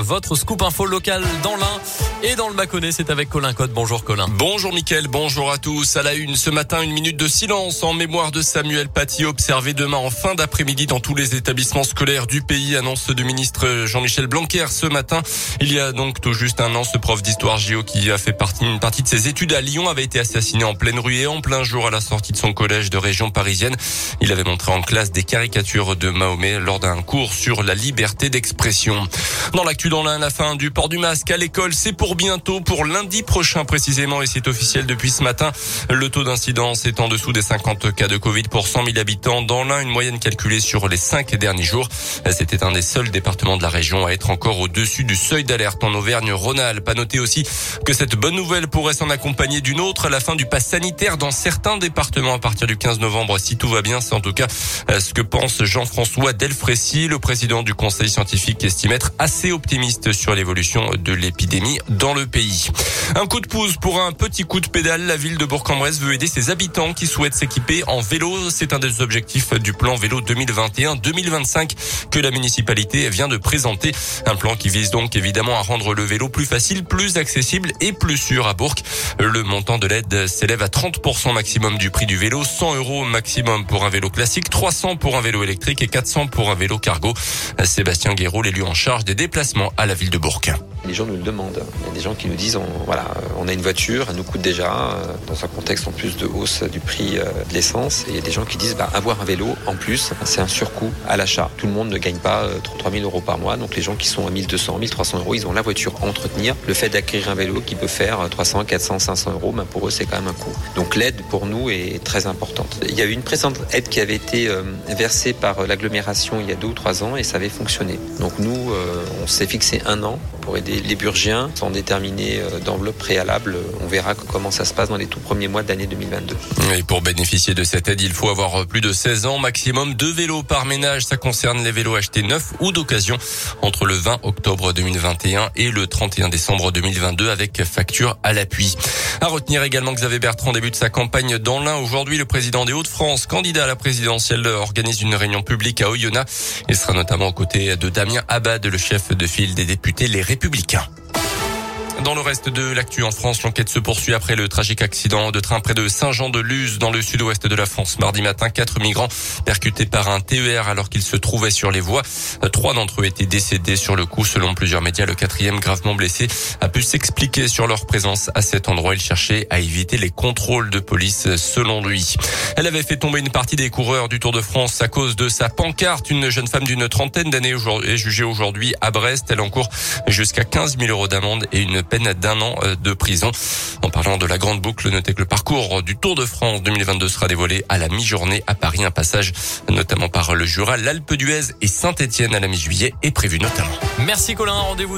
Votre scoop info local dans l'Ain et dans le Mâconnais, c'est avec Colin Code. Bonjour Colin. Bonjour Mickaël, bonjour à tous. À la une, ce matin, une minute de silence en mémoire de Samuel Paty, observé demain en fin d'après-midi dans tous les établissements scolaires du pays, annonce du ministre Jean-Michel Blanquer ce matin. Il y a donc tout juste un an, ce prof d'histoire géo qui a fait partie, une partie de ses études à Lyon avait été assassiné en pleine rue et en plein jour à la sortie de son collège de région parisienne. Il avait montré en classe des caricatures de Mahomet lors d'un cours sur la liberté d'expression. Dans l'actu dans la fin du port du masque à l'école, c'est pour bientôt, pour lundi prochain précisément, et c'est officiel depuis ce matin. Le taux d'incidence est en dessous des 50 cas de Covid pour 100 000 habitants dans l'un, une moyenne calculée sur les cinq derniers jours. C'était un des seuls départements de la région à être encore au-dessus du seuil d'alerte en Auvergne-Rhône-Alpes. À noter aussi que cette bonne nouvelle pourrait s'en accompagner d'une autre, la fin du pass sanitaire dans certains départements à partir du 15 novembre, si tout va bien. C'est en tout cas euh, ce que pense Jean-François Delfrécy, le président du conseil scientifique, qui estime être assez optimiste sur l'évolution de l'épidémie dans le pays. Un coup de pouce pour un petit coup de pédale. La ville de Bourg-en-Bresse veut aider ses habitants qui souhaitent s'équiper en vélo. C'est un des objectifs du plan vélo 2021-2025 que la municipalité vient de présenter. Un plan qui vise donc évidemment à rendre le vélo plus facile, plus accessible et plus sûr à Bourg. Le montant de l'aide s'élève à 30% maximum du prix du vélo, 100 euros maximum pour un vélo classique, 300 pour un vélo électrique et 400 pour un vélo cargo. Sébastien Guéraud, l'élu en charge des déplacements à la ville de Bourg. Les gens nous le demandent. Il y a des gens qui nous disent, on, voilà, on a une voiture, elle nous coûte déjà, euh, dans un contexte en plus de hausse du prix euh, de l'essence. Et il y a des gens qui disent, bah, avoir un vélo, en plus, c'est un surcoût à l'achat. Tout le monde ne gagne pas 3 000 euros par mois. Donc les gens qui sont à 1200, 1300 euros, ils ont la voiture à entretenir. Le fait d'acquérir un vélo qui peut faire 300, 400, 500 euros, bah, pour eux, c'est quand même un coût. Donc l'aide pour nous est très importante. Il y a eu une présente aide qui avait été euh, versée par l'agglomération il y a deux ou trois ans et ça avait fonctionné. Donc nous, on s'est fixé un an pour aider les Burgiens sans déterminer euh, d'enveloppe préalable. On verra comment ça se passe dans les tout premiers mois de l'année 2022. Et pour bénéficier de cette aide, il faut avoir plus de 16 ans, maximum deux vélos par ménage. Ça concerne les vélos achetés neufs ou d'occasion entre le 20 octobre 2021 et le 31 décembre 2022 avec facture à l'appui. À retenir également Xavier Bertrand débute sa campagne dans l'Ain. Aujourd'hui, le président des Hauts-de-France, candidat à la présidentielle, organise une réunion publique à Oyonnax. Il sera notamment aux côtés de Damien Abad, le chef de file des députés Les Républicains. Dans le reste de l'actu en France, l'enquête se poursuit après le tragique accident de train près de Saint-Jean-de-Luz dans le sud-ouest de la France. Mardi matin, quatre migrants percutés par un TER alors qu'ils se trouvaient sur les voies. Trois d'entre eux étaient décédés sur le coup selon plusieurs médias. Le quatrième gravement blessé a pu s'expliquer sur leur présence à cet endroit. Il cherchait à éviter les contrôles de police selon lui. Elle avait fait tomber une partie des coureurs du Tour de France à cause de sa pancarte. Une jeune femme d'une trentaine d'années est jugée aujourd'hui à Brest. Elle encourt jusqu'à 15 000 euros d'amende et une peine d'un an euh, de prison. En parlant de la grande boucle, notez que le parcours du Tour de France 2022 sera dévoilé à la mi-journée à Paris. Un passage notamment par le Jura, l'Alpe d'Huez et Saint-Etienne à la mi-juillet est prévu notamment. Merci Colin, rendez-vous